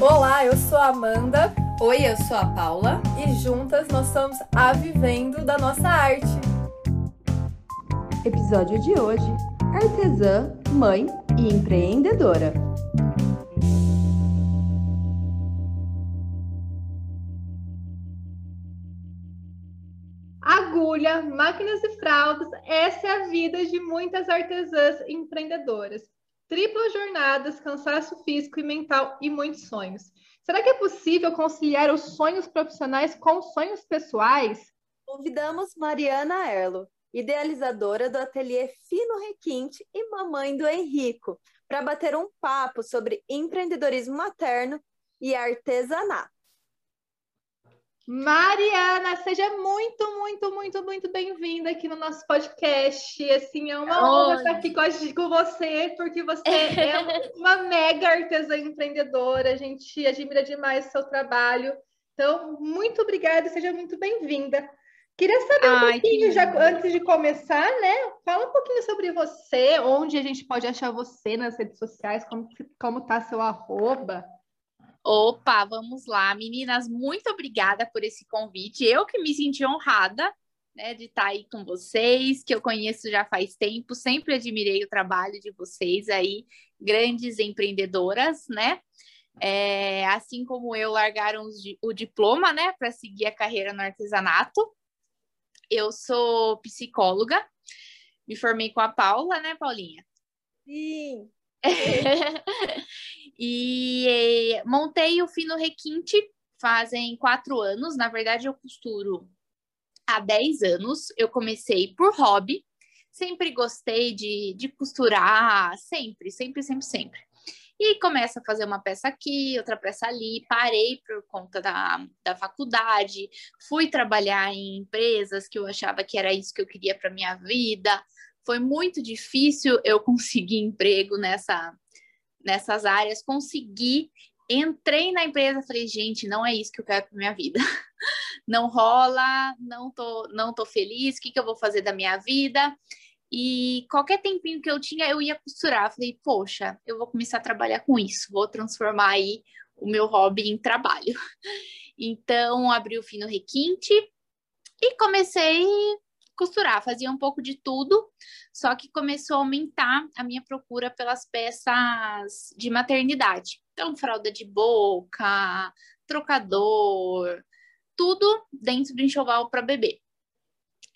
Olá, eu sou a Amanda. Oi, eu sou a Paula. E juntas nós somos a Vivendo da Nossa Arte. Episódio de hoje: Artesã, mãe e empreendedora. Agulha, máquinas e fraldas, essa é a vida de muitas artesãs empreendedoras. Triplas jornadas, cansaço físico e mental e muitos sonhos. Será que é possível conciliar os sonhos profissionais com os sonhos pessoais? Convidamos Mariana Erlo, idealizadora do ateliê Fino Requinte e mamãe do Henrico, para bater um papo sobre empreendedorismo materno e artesanato. Mariana, seja muito, muito, muito, muito bem-vinda aqui no nosso podcast. Assim, é uma honra estar aqui com, você, porque você é uma mega artesã empreendedora. A gente admira demais o seu trabalho. Então, muito obrigada, seja muito bem-vinda. Queria saber um Ai, pouquinho, já antes de começar, né? Fala um pouquinho sobre você, onde a gente pode achar você nas redes sociais, como, como tá seu arroba. Opa, vamos lá, meninas, muito obrigada por esse convite. Eu que me senti honrada, né, de estar aí com vocês, que eu conheço já faz tempo, sempre admirei o trabalho de vocês aí, grandes empreendedoras, né? É, assim como eu, largaram o diploma, né, para seguir a carreira no artesanato. Eu sou psicóloga, me formei com a Paula, né, Paulinha? Sim. e montei o Fino Requinte fazem quatro anos. Na verdade, eu costuro há dez anos. Eu comecei por hobby. Sempre gostei de, de costurar, sempre, sempre, sempre, sempre. E começa a fazer uma peça aqui, outra peça ali. Parei por conta da, da faculdade, fui trabalhar em empresas que eu achava que era isso que eu queria para minha vida foi muito difícil eu conseguir emprego nessa, nessas áreas, consegui, entrei na empresa, falei, gente, não é isso que eu quero para minha vida. Não rola, não tô, não tô feliz, o que, que eu vou fazer da minha vida? E qualquer tempinho que eu tinha, eu ia costurar. Falei, poxa, eu vou começar a trabalhar com isso, vou transformar aí o meu hobby em trabalho. Então, abri o fino requinte e comecei costurar, fazia um pouco de tudo, só que começou a aumentar a minha procura pelas peças de maternidade. Então, fralda de boca, trocador, tudo dentro do enxoval para bebê.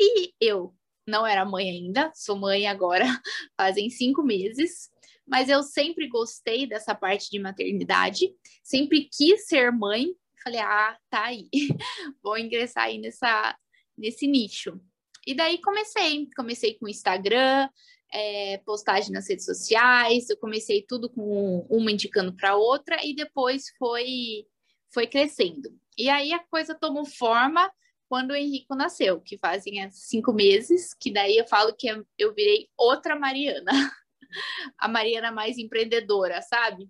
E eu não era mãe ainda, sou mãe agora, fazem cinco meses, mas eu sempre gostei dessa parte de maternidade, sempre quis ser mãe. Falei, ah, tá aí, vou ingressar aí nessa, nesse nicho. E daí comecei, comecei com Instagram, é, postagem nas redes sociais, eu comecei tudo com uma indicando para outra e depois foi foi crescendo. E aí a coisa tomou forma quando o Henrico nasceu, que fazem cinco meses, que daí eu falo que eu virei outra Mariana, a Mariana mais empreendedora, sabe?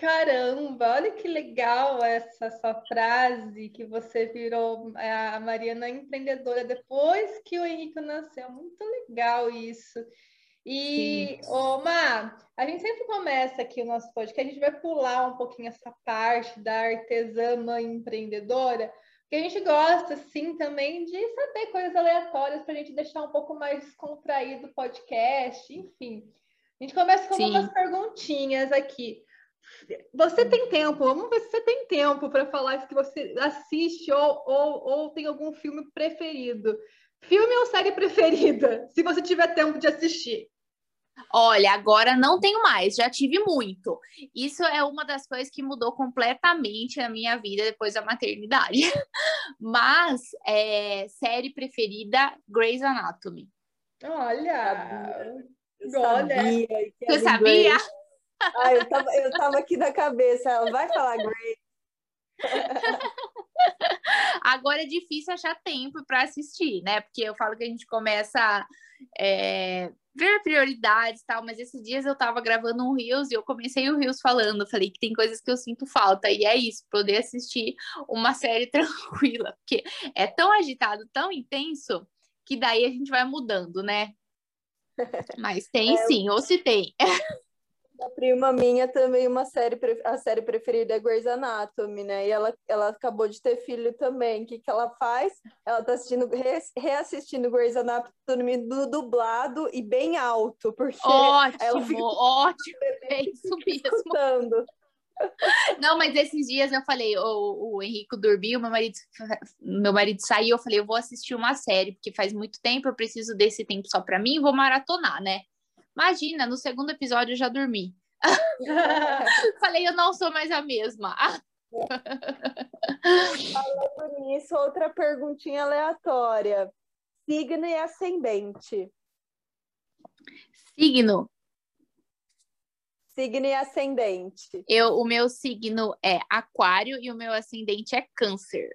Caramba, olha que legal essa sua frase que você virou é, a Mariana empreendedora depois que o Henrique nasceu. Muito legal isso. E, Oma, a gente sempre começa aqui o nosso podcast, a gente vai pular um pouquinho essa parte da artesã mãe empreendedora, porque a gente gosta, sim, também de saber coisas aleatórias para a gente deixar um pouco mais descontraído o podcast, enfim. A gente começa com sim. algumas perguntinhas aqui. Você tem tempo? Vamos ver se você tem tempo para falar que você assiste ou, ou, ou tem algum filme preferido. Filme ou série preferida, se você tiver tempo de assistir? Olha, agora não tenho mais, já tive muito. Isso é uma das coisas que mudou completamente a minha vida depois da maternidade. Mas, é, série preferida, Grey's Anatomy. Olha! Olha! Você sabia? Ah, eu tava, eu tava aqui na cabeça, ela vai falar Grey. Agora é difícil achar tempo para assistir, né? Porque eu falo que a gente começa a é, ver prioridades e tal, mas esses dias eu tava gravando um Reels e eu comecei o Reels falando, falei que tem coisas que eu sinto falta, e é isso, poder assistir uma série tranquila, porque é tão agitado, tão intenso, que daí a gente vai mudando, né? Mas tem é, sim, ou se tem. Uma prima minha também, uma série, a série preferida é Grey's Anatomy, né? E ela, ela acabou de ter filho também. O que, que ela faz? Ela tá assistindo, re, reassistindo Grey's Anatomy do dublado e bem alto, porque ótimo, ela fica ótimo, é isso mesmo. Escutando. Não, mas esses dias eu falei, o, o Henrico dormiu, meu marido, meu marido saiu, eu falei, eu vou assistir uma série, porque faz muito tempo, eu preciso desse tempo só para mim, vou maratonar, né? Imagina, no segundo episódio eu já dormi. falei, eu não sou mais a mesma. Falando nisso, outra perguntinha aleatória. Signo e ascendente. Signo. Signo e ascendente. Eu, o meu signo é aquário e o meu ascendente é câncer.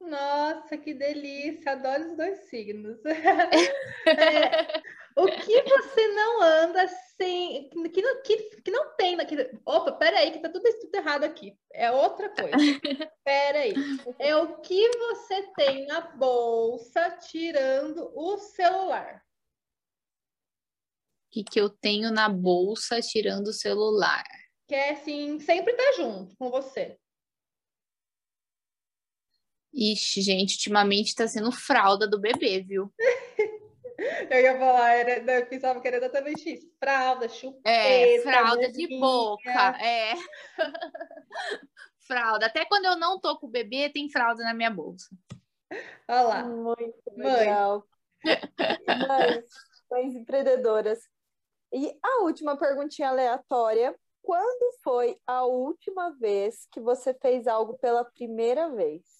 Nossa, que delícia! Adoro os dois signos. é, o que você não anda sem. Que não, que, que não tem. Que, opa, peraí, que tá tudo, tudo errado aqui. É outra coisa. Peraí. É o que você tem na bolsa tirando o celular. O que, que eu tenho na bolsa tirando o celular? Que é assim, sempre tá junto com você. Ixi, gente, ultimamente tá sendo fralda do bebê, viu? eu ia falar, era, eu pensava que era exatamente isso. Fralda, chupeta. É, fralda de boca, é. fralda. Até quando eu não tô com o bebê, tem fralda na minha bolsa. Olha lá. Muito legal. Mães, mães empreendedoras. E a última perguntinha aleatória. Quando foi a última vez que você fez algo pela primeira vez?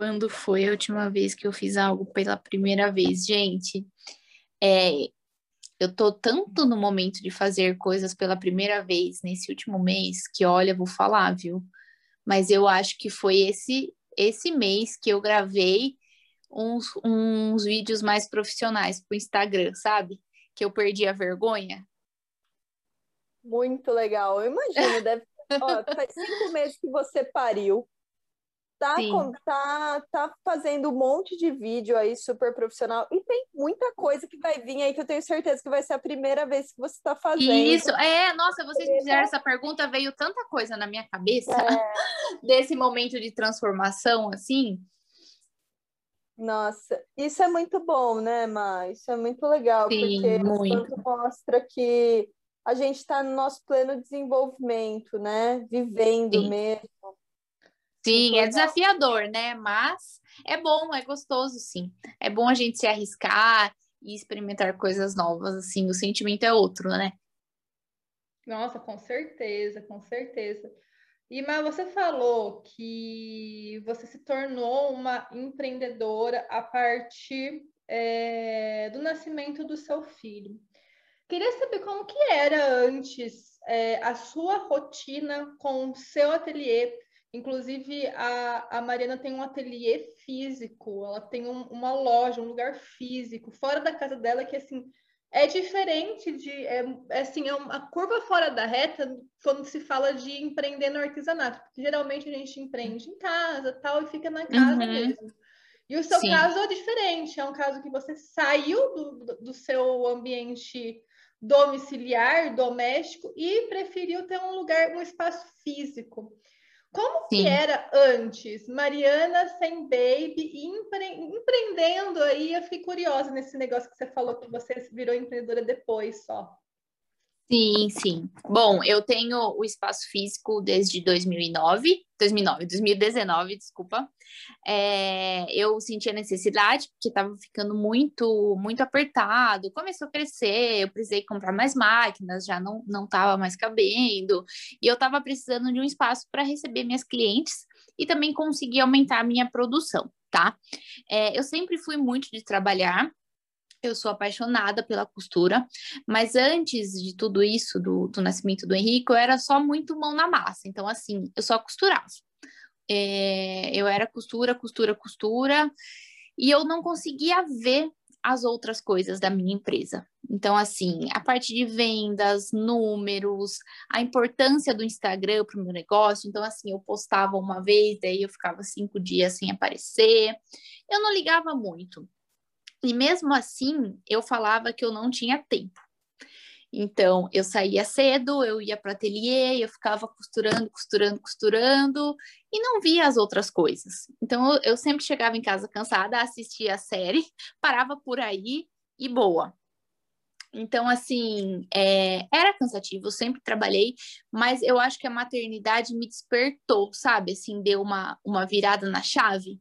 Quando foi a última vez que eu fiz algo pela primeira vez? Gente, é, eu tô tanto no momento de fazer coisas pela primeira vez nesse último mês que, olha, vou falar, viu? Mas eu acho que foi esse esse mês que eu gravei uns, uns vídeos mais profissionais pro Instagram, sabe? Que eu perdi a vergonha. Muito legal. Eu imagino, deve. Ó, faz cinco meses que você pariu tá, com, tá, tá fazendo um monte de vídeo aí super profissional e tem muita coisa que vai vir aí que eu tenho certeza que vai ser a primeira vez que você está fazendo. Isso, é, nossa, vocês fizeram essa pergunta, veio tanta coisa na minha cabeça é. desse momento de transformação, assim. Nossa, isso é muito bom, né, Ma? Isso é muito legal, Sim, porque muito. mostra que a gente está no nosso pleno desenvolvimento, né? Vivendo Sim. mesmo. Sim, é desafiador, né? Mas é bom, é gostoso, sim. É bom a gente se arriscar e experimentar coisas novas, assim, o sentimento é outro, né? Nossa, com certeza, com certeza. E mas você falou que você se tornou uma empreendedora a partir é, do nascimento do seu filho. Queria saber como que era antes é, a sua rotina com o seu ateliê Inclusive, a, a Mariana tem um ateliê físico, ela tem um, uma loja, um lugar físico, fora da casa dela, que assim é diferente de. É, é assim, é uma curva fora da reta quando se fala de empreender no artesanato, porque geralmente a gente empreende em casa tal, e fica na casa uhum. mesmo. E o seu Sim. caso é diferente, é um caso que você saiu do, do seu ambiente domiciliar, doméstico, e preferiu ter um lugar, um espaço físico. Como Sim. que era antes? Mariana sem baby e empre... empreendendo aí, eu fiquei curiosa nesse negócio que você falou que você virou empreendedora depois só. Sim, sim. Bom, eu tenho o espaço físico desde 2009, 2009, 2019, desculpa. É, eu senti a necessidade porque estava ficando muito, muito apertado. Começou a crescer, eu precisei comprar mais máquinas, já não não estava mais cabendo e eu estava precisando de um espaço para receber minhas clientes e também conseguir aumentar a minha produção, tá? É, eu sempre fui muito de trabalhar eu sou apaixonada pela costura, mas antes de tudo isso, do, do nascimento do Henrique, eu era só muito mão na massa. Então, assim, eu só costurava. É, eu era costura, costura, costura, e eu não conseguia ver as outras coisas da minha empresa. Então, assim, a parte de vendas, números, a importância do Instagram para o meu negócio. Então, assim, eu postava uma vez, daí eu ficava cinco dias sem aparecer. Eu não ligava muito. E mesmo assim, eu falava que eu não tinha tempo. Então, eu saía cedo, eu ia para ateliê, eu ficava costurando, costurando, costurando e não via as outras coisas. Então, eu, eu sempre chegava em casa cansada, assistia a série, parava por aí e boa. Então, assim, é, era cansativo, eu sempre trabalhei, mas eu acho que a maternidade me despertou, sabe? Assim, deu uma, uma virada na chave.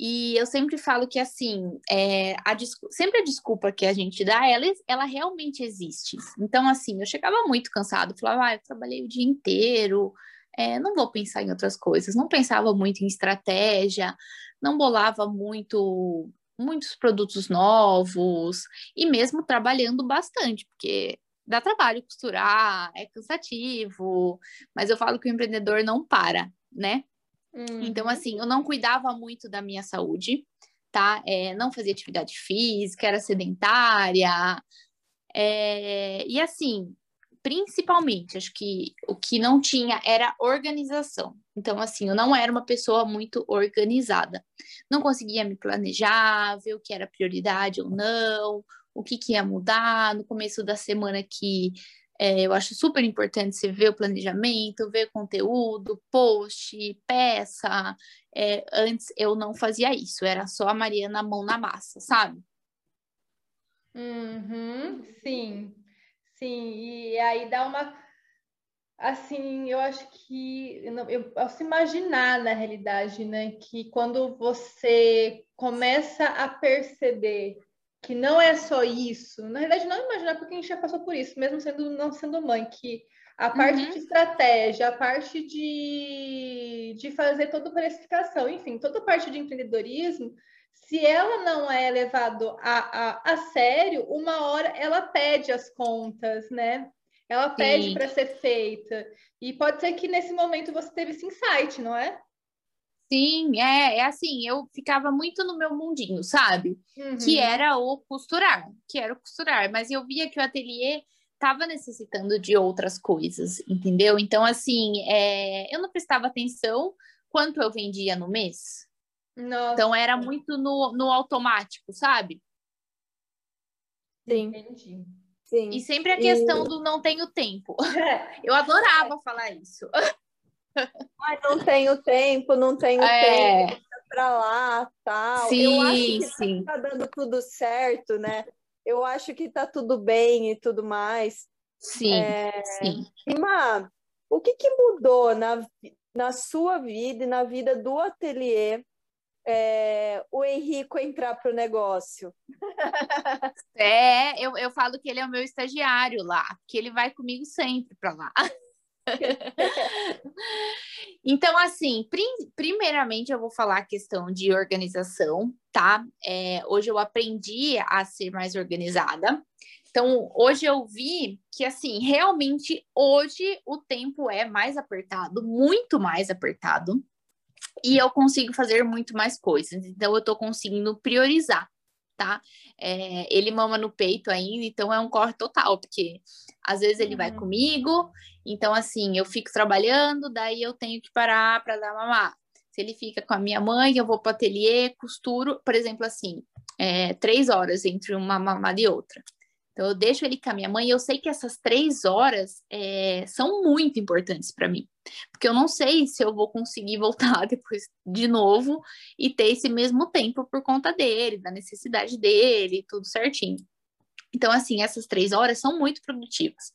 E eu sempre falo que, assim, é, a sempre a desculpa que a gente dá, ela, ela realmente existe. Então, assim, eu chegava muito cansado, falava, ah, eu trabalhei o dia inteiro, é, não vou pensar em outras coisas. Não pensava muito em estratégia, não bolava muito muitos produtos novos e mesmo trabalhando bastante, porque dá trabalho costurar, é cansativo, mas eu falo que o empreendedor não para, né? Uhum. Então, assim, eu não cuidava muito da minha saúde, tá? É, não fazia atividade física, era sedentária. É, e assim, principalmente, acho que o que não tinha era organização. Então, assim, eu não era uma pessoa muito organizada. Não conseguia me planejar, ver o que era prioridade ou não, o que, que ia mudar no começo da semana que é, eu acho super importante você ver o planejamento, ver conteúdo, post, peça. É, antes eu não fazia isso, era só a Mariana mão na massa, sabe? Uhum, sim, sim. E aí dá uma. Assim, eu acho que eu, posso imaginar na realidade, né, que quando você começa a perceber que não é só isso. Na verdade, não imaginar porque a gente já passou por isso, mesmo sendo não sendo mãe, que a parte uhum. de estratégia, a parte de, de fazer toda a precificação, enfim, toda a parte de empreendedorismo, se ela não é levado a, a, a sério, uma hora ela pede as contas, né? Ela pede para ser feita. E pode ser que nesse momento você teve esse insight, não é? Sim, é, é assim, eu ficava muito no meu mundinho, sabe? Uhum. Que era o costurar, que era o costurar, mas eu via que o ateliê estava necessitando de outras coisas, entendeu? Então, assim, é, eu não prestava atenção quanto eu vendia no mês. Nossa. Então, era muito no, no automático, sabe? Sim. Entendi. Sim. E sempre a questão e... do não tenho tempo. Eu adorava falar isso. Ai, não tenho tempo, não tenho é... tempo para lá, tal. Sim, Eu acho que sim. tá dando tudo certo, né? Eu acho que tá tudo bem e tudo mais. Sim, é... sim. Irmã, o que, que mudou na, na sua vida e na vida do ateliê é, o Henrico entrar para o negócio? É, eu, eu falo que ele é o meu estagiário lá, que ele vai comigo sempre para lá. então, assim, prim primeiramente eu vou falar a questão de organização, tá? É, hoje eu aprendi a ser mais organizada. Então, hoje eu vi que, assim, realmente hoje o tempo é mais apertado, muito mais apertado, e eu consigo fazer muito mais coisas. Então, eu tô conseguindo priorizar tá? É, ele mama no peito ainda, então é um corre total, porque às vezes ele uhum. vai comigo, então assim, eu fico trabalhando, daí eu tenho que parar para dar mamar. Se ele fica com a minha mãe, eu vou para o ateliê, costuro, por exemplo, assim, é, três horas entre uma mamada e outra. Então, eu deixo ele com a minha mãe e eu sei que essas três horas é, são muito importantes para mim, porque eu não sei se eu vou conseguir voltar depois de novo e ter esse mesmo tempo por conta dele, da necessidade dele, tudo certinho. Então, assim, essas três horas são muito produtivas.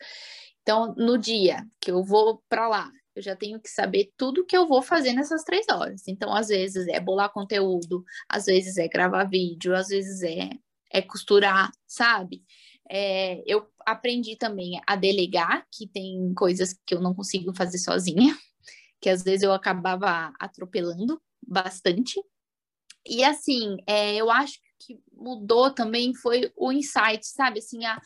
Então, no dia que eu vou para lá, eu já tenho que saber tudo que eu vou fazer nessas três horas. Então, às vezes é bolar conteúdo, às vezes é gravar vídeo, às vezes é, é costurar, sabe? É, eu aprendi também a delegar, que tem coisas que eu não consigo fazer sozinha, que às vezes eu acabava atropelando bastante. E assim, é, eu acho que mudou também foi o insight, sabe? Assim, a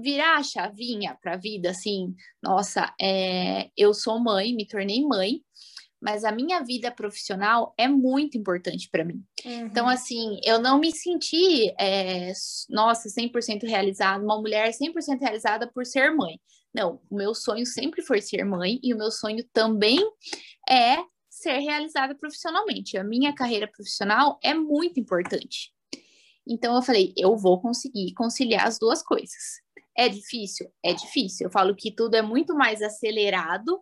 virar a chavinha para a vida, assim, nossa, é, eu sou mãe, me tornei mãe, mas a minha vida profissional é muito importante para mim. Uhum. Então, assim, eu não me senti, é, nossa, 100% realizada, uma mulher 100% realizada por ser mãe. Não, o meu sonho sempre foi ser mãe e o meu sonho também é ser realizada profissionalmente. A minha carreira profissional é muito importante. Então, eu falei, eu vou conseguir conciliar as duas coisas. É difícil? É difícil. Eu falo que tudo é muito mais acelerado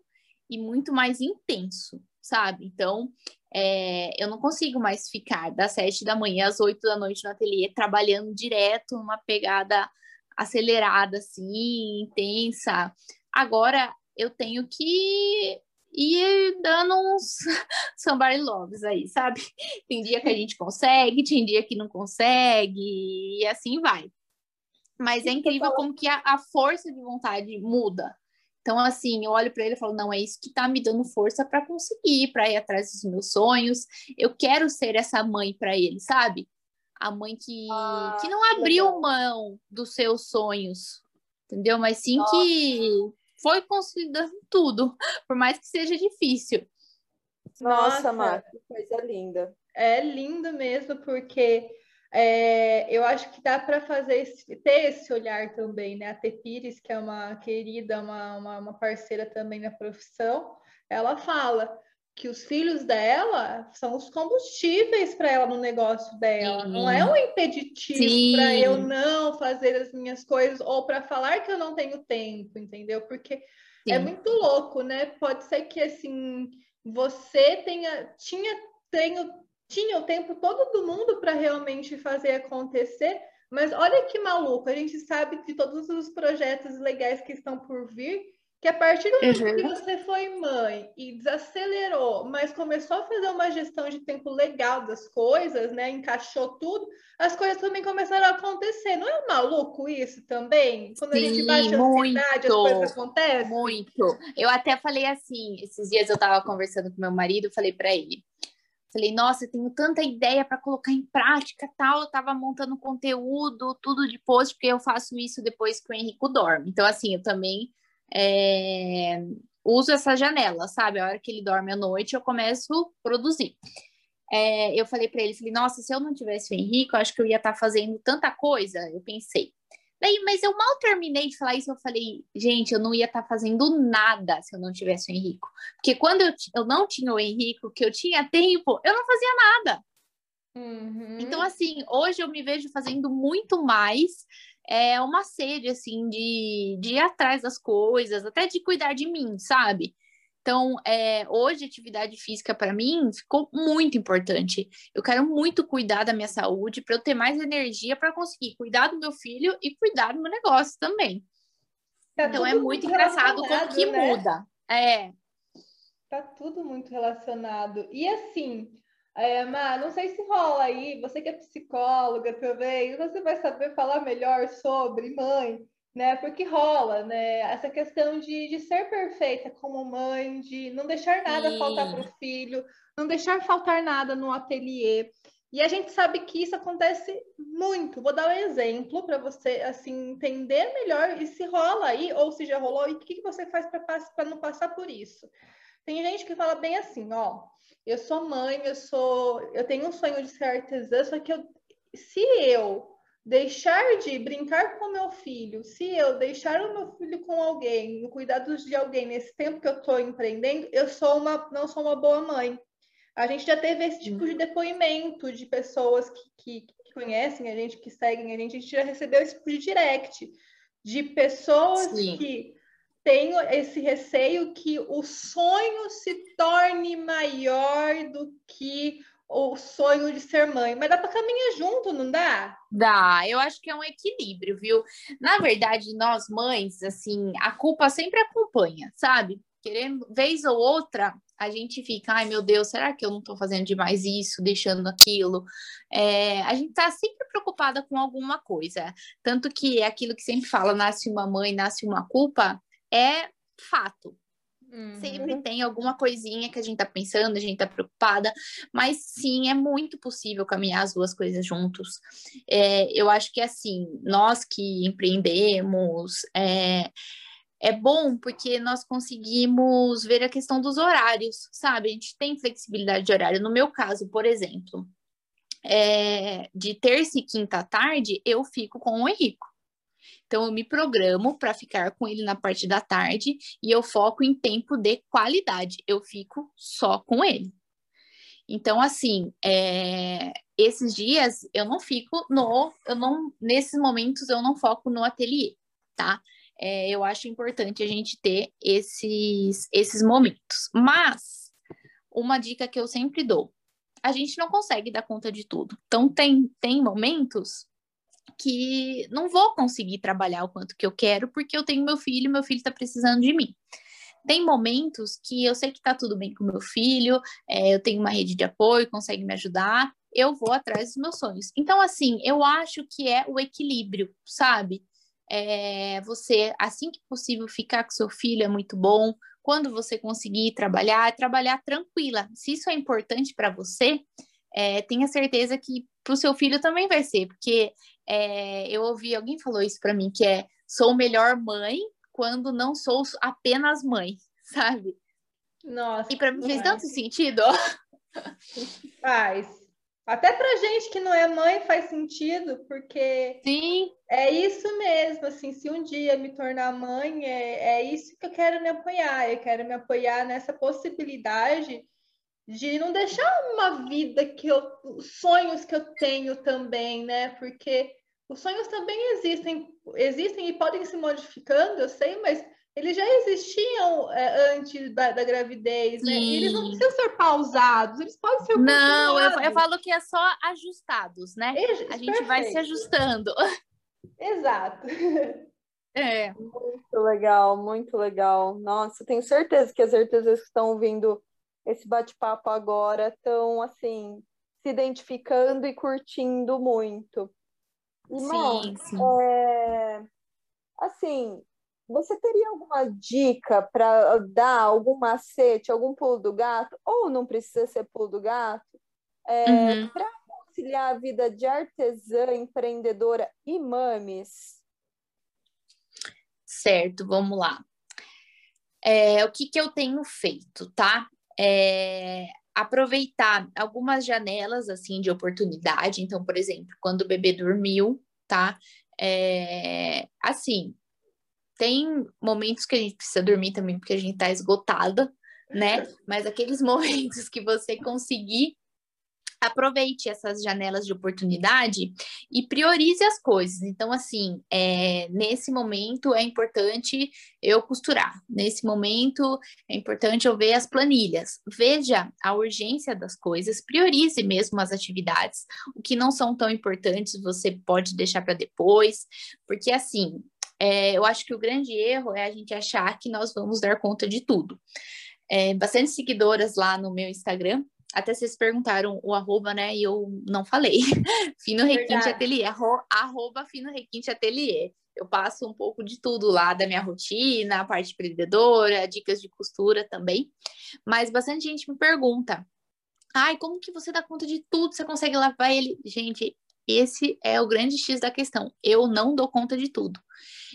e muito mais intenso, sabe? Então, é, eu não consigo mais ficar das sete da manhã às oito da noite no ateliê trabalhando direto, uma pegada acelerada, assim, intensa. Agora eu tenho que ir dando uns somebody loves aí, sabe? Tem dia que a gente consegue, tem dia que não consegue, e assim vai. Mas é incrível como que a, a força de vontade muda. Então, assim, eu olho para ele e falo: não, é isso que está me dando força para conseguir, para ir atrás dos meus sonhos. Eu quero ser essa mãe para ele, sabe? A mãe que, ah, que não abriu legal. mão dos seus sonhos, entendeu? Mas sim Nossa. que foi considerando tudo, por mais que seja difícil. Nossa, Nossa que coisa linda. É lindo mesmo, porque é, eu acho que dá para fazer esse, ter esse olhar também, né? A T. Pires, que é uma querida, uma, uma, uma parceira também na profissão, ela fala que os filhos dela são os combustíveis para ela no negócio dela. Sim. Não é um impeditivo para eu não fazer as minhas coisas ou para falar que eu não tenho tempo, entendeu? Porque é Sim. é muito louco, né? Pode ser que assim você tenha tinha tenho tinha o tempo todo do mundo para realmente fazer acontecer, mas olha que maluco, a gente sabe de todos os projetos legais que estão por vir, que a partir do momento uhum. que você foi mãe e desacelerou, mas começou a fazer uma gestão de tempo legal das coisas, né? Encaixou tudo, as coisas também começaram a acontecer. Não é maluco isso também? Quando Sim, a gente baixa a ansiedade, as coisas acontecem? Muito. Eu até falei assim, esses dias eu estava conversando com meu marido, falei para ele, Falei, nossa, eu tenho tanta ideia para colocar em prática, tal. Eu tava montando conteúdo, tudo de post, porque eu faço isso depois que o Henrico dorme. Então, assim, eu também é, uso essa janela, sabe? A hora que ele dorme à noite, eu começo a produzir. É, eu falei para ele, falei, nossa, se eu não tivesse o Henrique, eu acho que eu ia estar tá fazendo tanta coisa. Eu pensei. Daí, mas eu mal terminei de falar isso, eu falei, gente, eu não ia estar tá fazendo nada se eu não tivesse o Henrico. Porque quando eu, eu não tinha o Henrico, que eu tinha tempo, eu não fazia nada. Uhum. Então, assim, hoje eu me vejo fazendo muito mais é, uma sede, assim, de, de ir atrás das coisas, até de cuidar de mim, sabe? Então, é, hoje, atividade física para mim ficou muito importante. Eu quero muito cuidar da minha saúde para eu ter mais energia para conseguir cuidar do meu filho e cuidar do meu negócio também. Tá então, é muito engraçado como que né? muda. É. Tá tudo muito relacionado. E assim, é, Má, não sei se rola aí, você que é psicóloga também, você vai saber falar melhor sobre mãe né? Porque rola, né? Essa questão de, de ser perfeita como mãe, de não deixar nada Sim. faltar para o filho, não deixar faltar nada no ateliê. E a gente sabe que isso acontece muito. Vou dar um exemplo para você assim entender melhor e se rola aí ou se já rolou e o que, que você faz para não passar por isso. Tem gente que fala bem assim, ó, eu sou mãe, eu sou, eu tenho um sonho de ser artesã, só que eu, se eu deixar de brincar com meu filho, se eu deixar o meu filho com alguém, no cuidados de alguém nesse tempo que eu estou empreendendo, eu sou uma, não sou uma boa mãe. A gente já teve esse tipo de uhum. depoimento de pessoas que, que, que conhecem a gente, que seguem a gente, a gente já recebeu esse tipo de direct de pessoas Sim. que têm esse receio que o sonho se torne maior do que o sonho de ser mãe, mas dá para caminhar junto, não dá? Dá, eu acho que é um equilíbrio, viu? Na verdade, nós mães, assim, a culpa sempre acompanha, sabe? Querendo, vez ou outra, a gente fica, ai meu Deus, será que eu não tô fazendo demais isso, deixando aquilo? É, a gente tá sempre preocupada com alguma coisa. Tanto que é aquilo que sempre fala, nasce uma mãe, nasce uma culpa, é fato. Uhum. Sempre tem alguma coisinha que a gente tá pensando, a gente tá preocupada, mas sim, é muito possível caminhar as duas coisas juntos. É, eu acho que assim, nós que empreendemos, é, é bom porque nós conseguimos ver a questão dos horários, sabe? A gente tem flexibilidade de horário. No meu caso, por exemplo, é, de terça e quinta à tarde, eu fico com o Henrico. Então, eu me programo para ficar com ele na parte da tarde e eu foco em tempo de qualidade. Eu fico só com ele. Então, assim, é, esses dias eu não fico no, eu não, nesses momentos eu não foco no ateliê. tá? É, eu acho importante a gente ter esses, esses momentos. Mas, uma dica que eu sempre dou: a gente não consegue dar conta de tudo. Então, tem, tem momentos que não vou conseguir trabalhar o quanto que eu quero, porque eu tenho meu filho, meu filho está precisando de mim. Tem momentos que eu sei que está tudo bem com meu filho, é, eu tenho uma rede de apoio, consegue me ajudar, eu vou atrás dos meus sonhos. Então, assim, eu acho que é o equilíbrio, sabe? É, você, assim que possível, ficar com seu filho é muito bom. Quando você conseguir trabalhar, trabalhar tranquila. Se isso é importante para você, é, tenha certeza que para o seu filho também vai ser, porque é, eu ouvi alguém falou isso para mim que é sou melhor mãe quando não sou apenas mãe, sabe? Nossa. E para mim fez tanto sentido. Faz. Até pra gente que não é mãe faz sentido, porque Sim. é isso mesmo, assim, se um dia me tornar mãe, é, é isso que eu quero me apoiar, eu quero me apoiar nessa possibilidade de não deixar uma vida que eu, sonhos que eu tenho também, né? Porque os sonhos também existem, existem e podem se modificando, eu sei, mas eles já existiam é, antes da, da gravidez, né? E eles não precisam ser pausados, eles podem ser Não, eu, eu, falo que é só ajustados, né? a gente perfeito. vai se ajustando. Exato. É. Muito legal, muito legal. Nossa, tenho certeza que as certezas que estão ouvindo esse bate-papo agora estão, assim, se identificando e curtindo muito. Irmão, sim, sim. É... assim, você teria alguma dica para dar, algum macete, algum pulo do gato? Ou não precisa ser pulo do gato? É, uhum. Para conciliar a vida de artesã, empreendedora e mames? Certo, vamos lá. É, o que, que eu tenho feito, tá? É, aproveitar algumas janelas assim de oportunidade. Então, por exemplo, quando o bebê dormiu, tá? É, assim, tem momentos que a gente precisa dormir também, porque a gente tá esgotada, né? Mas aqueles momentos que você conseguir aproveite essas janelas de oportunidade e priorize as coisas. Então, assim, é, nesse momento é importante eu costurar, nesse momento é importante eu ver as planilhas. Veja a urgência das coisas, priorize mesmo as atividades. O que não são tão importantes você pode deixar para depois, porque assim, é, eu acho que o grande erro é a gente achar que nós vamos dar conta de tudo. É, bastante seguidoras lá no meu Instagram, até vocês perguntaram o arroba, né? E eu não falei. Fino Requinte Ateliê, arro, arroba Fino Requinte Ateliê. Eu passo um pouco de tudo lá da minha rotina, a parte empreendedora, dicas de costura também. Mas bastante gente me pergunta: ai, como que você dá conta de tudo? Você consegue lavar ele? Gente, esse é o grande X da questão. Eu não dou conta de tudo.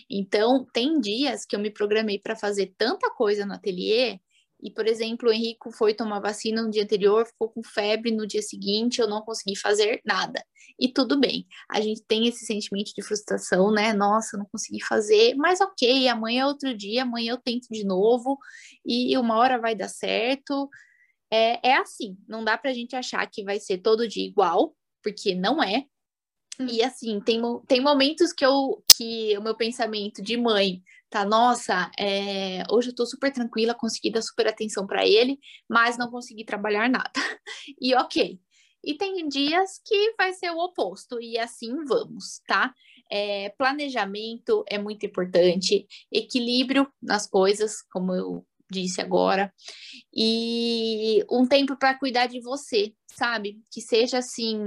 Então, tem dias que eu me programei para fazer tanta coisa no ateliê e, por exemplo, o Henrico foi tomar vacina no dia anterior, ficou com febre no dia seguinte, eu não consegui fazer nada. E tudo bem, a gente tem esse sentimento de frustração, né? Nossa, não consegui fazer, mas ok, amanhã é outro dia, amanhã eu tento de novo e uma hora vai dar certo. É, é assim, não dá pra gente achar que vai ser todo dia igual, porque não é. E assim, tem, tem momentos que eu que o meu pensamento de mãe tá, nossa, é, hoje eu tô super tranquila, consegui dar super atenção para ele, mas não consegui trabalhar nada. E ok. E tem dias que vai ser o oposto, e assim vamos, tá? É, planejamento é muito importante, equilíbrio nas coisas, como eu disse agora, e um tempo para cuidar de você, sabe? Que seja assim,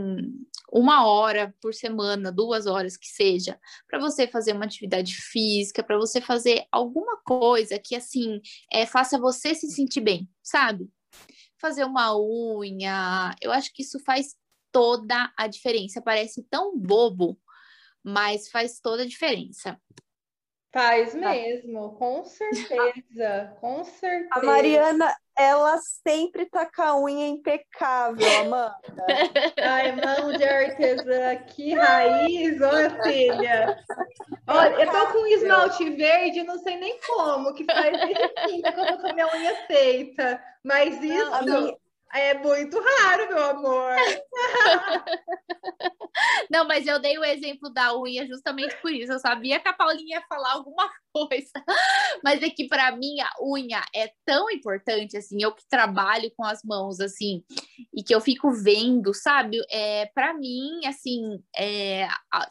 uma hora por semana, duas horas que seja, para você fazer uma atividade física, para você fazer alguma coisa que assim é, faça você se sentir bem, sabe? Fazer uma unha, eu acho que isso faz toda a diferença. Parece tão bobo, mas faz toda a diferença. Faz tá. mesmo, com certeza, com certeza. A Mariana, ela sempre tá com a unha impecável, Amanda. Ai, mão de artesã, que raiz, olha, filha. Olha, eu tô com um esmalte verde, não sei nem como, que faz assim, que eu tô com a minha unha feita. Mas isso... É muito raro, meu amor. Não, mas eu dei o exemplo da unha justamente por isso. Eu sabia que a Paulinha ia falar alguma coisa. Mas é que para mim a unha é tão importante assim, eu que trabalho com as mãos assim, e que eu fico vendo, sabe? É, para mim, assim, é,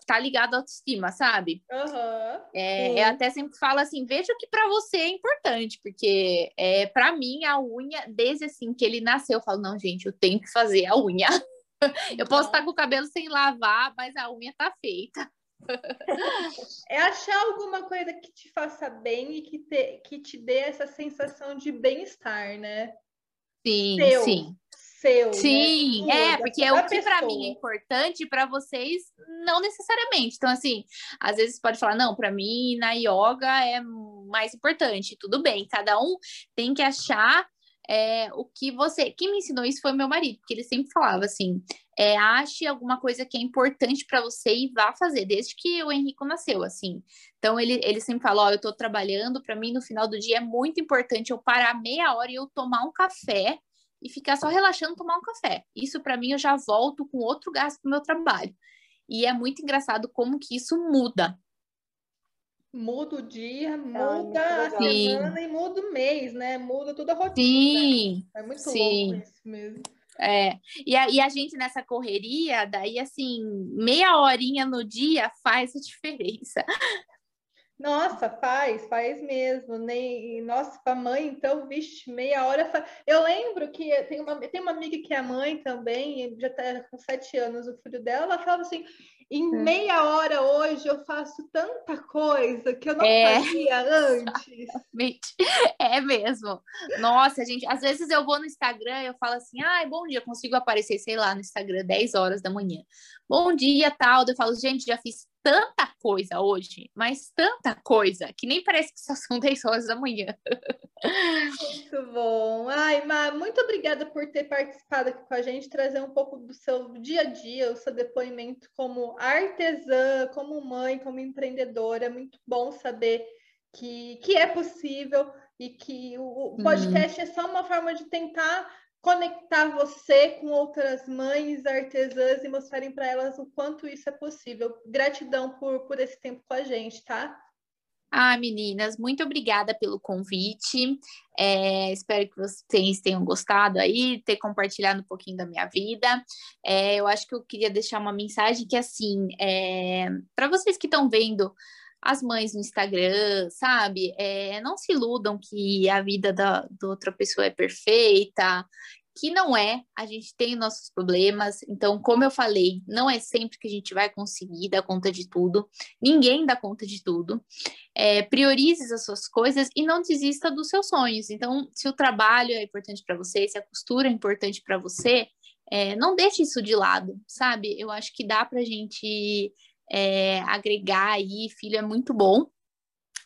tá ligado à autoestima, sabe? Uhum. É, eu até sempre falo assim, veja o que para você é importante, porque é, para mim a unha, desde assim que ele nasceu, eu falo, não, gente, eu tenho que fazer a unha. Eu posso estar com o cabelo sem lavar, mas a unha tá feita. É achar alguma coisa que te faça bem e que te, que te dê essa sensação de bem-estar, né? Sim, Seu. sim. Seu, Sim, né? é, porque é o que para mim é importante, para vocês não necessariamente. Então, assim, às vezes pode falar, não, para mim na yoga é mais importante. Tudo bem, cada um tem que achar é, o que você. Quem me ensinou isso foi meu marido, porque ele sempre falava assim: é, ache alguma coisa que é importante para você e vá fazer, desde que o Henrico nasceu, assim. Então ele, ele sempre fala: Ó, eu tô trabalhando, para mim no final do dia é muito importante eu parar meia hora e eu tomar um café e ficar só relaxando tomar um café. Isso para mim eu já volto com outro gasto do meu trabalho. E é muito engraçado como que isso muda. Muda o dia, muito muda a legal. semana e muda o mês, né? Muda toda a rotina. Sim, É muito sim. louco isso mesmo. É, e a, e a gente nessa correria, daí assim, meia horinha no dia faz a diferença. Nossa, faz, faz mesmo. Nem... Nossa, para mãe, então, vixe, meia hora. fa- Eu lembro que tem uma, tem uma amiga que é mãe também, já tá com sete anos o filho dela, ela falava assim: em Hum. meia hora hoje eu faço tanta coisa que eu não É. fazia antes. É mesmo. Nossa, gente, às vezes eu vou no Instagram e eu falo assim, ai, bom dia, consigo aparecer, sei lá, no Instagram 10 horas da manhã. Bom dia, tal. Eu falo, gente, já fiz tanta coisa hoje, mas tanta coisa, que nem parece que só são 10 horas da manhã. Muito bom. Ai, Má, muito obrigada por ter participado aqui com a gente, trazer um pouco do seu dia a dia, o seu depoimento como artesã, como mãe, como empreendedora. É muito bom saber que, que é possível e que o, o podcast é só uma forma de tentar conectar você com outras mães artesãs e mostrarem para elas o quanto isso é possível. Gratidão por, por esse tempo com a gente, tá? Ah, meninas, muito obrigada pelo convite. É, espero que vocês tenham gostado aí, ter compartilhado um pouquinho da minha vida. É, eu acho que eu queria deixar uma mensagem que, assim, é, para vocês que estão vendo as mães no Instagram, sabe? É, não se iludam que a vida da, da outra pessoa é perfeita, que não é, a gente tem nossos problemas. Então, como eu falei, não é sempre que a gente vai conseguir dar conta de tudo. Ninguém dá conta de tudo. É, priorize as suas coisas e não desista dos seus sonhos. Então, se o trabalho é importante para você, se a costura é importante para você, é, não deixe isso de lado, sabe? Eu acho que dá para a gente é, agregar aí. Filho é muito bom,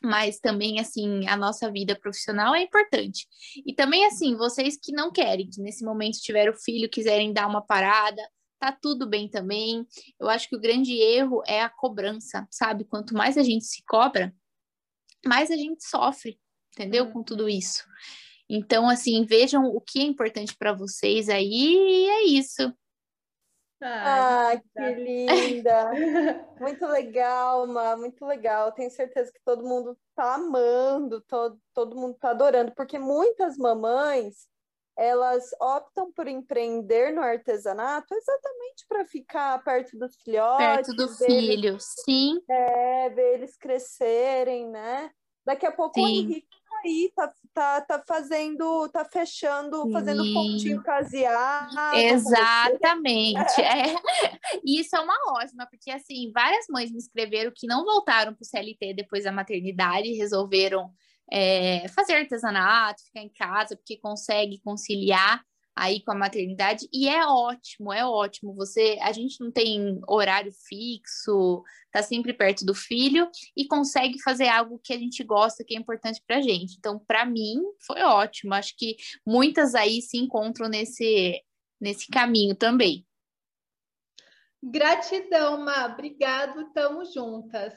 mas também, assim, a nossa vida profissional é importante. E também, assim, vocês que não querem, que nesse momento tiveram filho, quiserem dar uma parada, tá tudo bem também. Eu acho que o grande erro é a cobrança, sabe? Quanto mais a gente se cobra, mais a gente sofre, entendeu? Com tudo isso. Então, assim, vejam o que é importante para vocês aí, e é isso. Ai, Ah, que linda! Muito legal, Ma, muito legal. Tenho certeza que todo mundo tá amando, todo, todo mundo tá adorando, porque muitas mamães elas optam por empreender no artesanato exatamente para ficar perto dos filhotes, Perto do ver eles- filho, sim. é, ver eles crescerem, né? Daqui a pouco o Sim. Henrique tá aí, tá, tá, tá fazendo, tá fechando, fazendo Sim. pontinho caseado. Exatamente. É. Isso é uma ótima, porque assim, várias mães me escreveram que não voltaram para o CLT depois da maternidade, resolveram é, fazer artesanato, ficar em casa, porque consegue conciliar aí com a maternidade, e é ótimo, é ótimo. Você, a gente não tem horário fixo, tá sempre perto do filho e consegue fazer algo que a gente gosta, que é importante pra gente. Então, para mim, foi ótimo. Acho que muitas aí se encontram nesse nesse caminho também. Gratidão, Má. Obrigado, tamo juntas.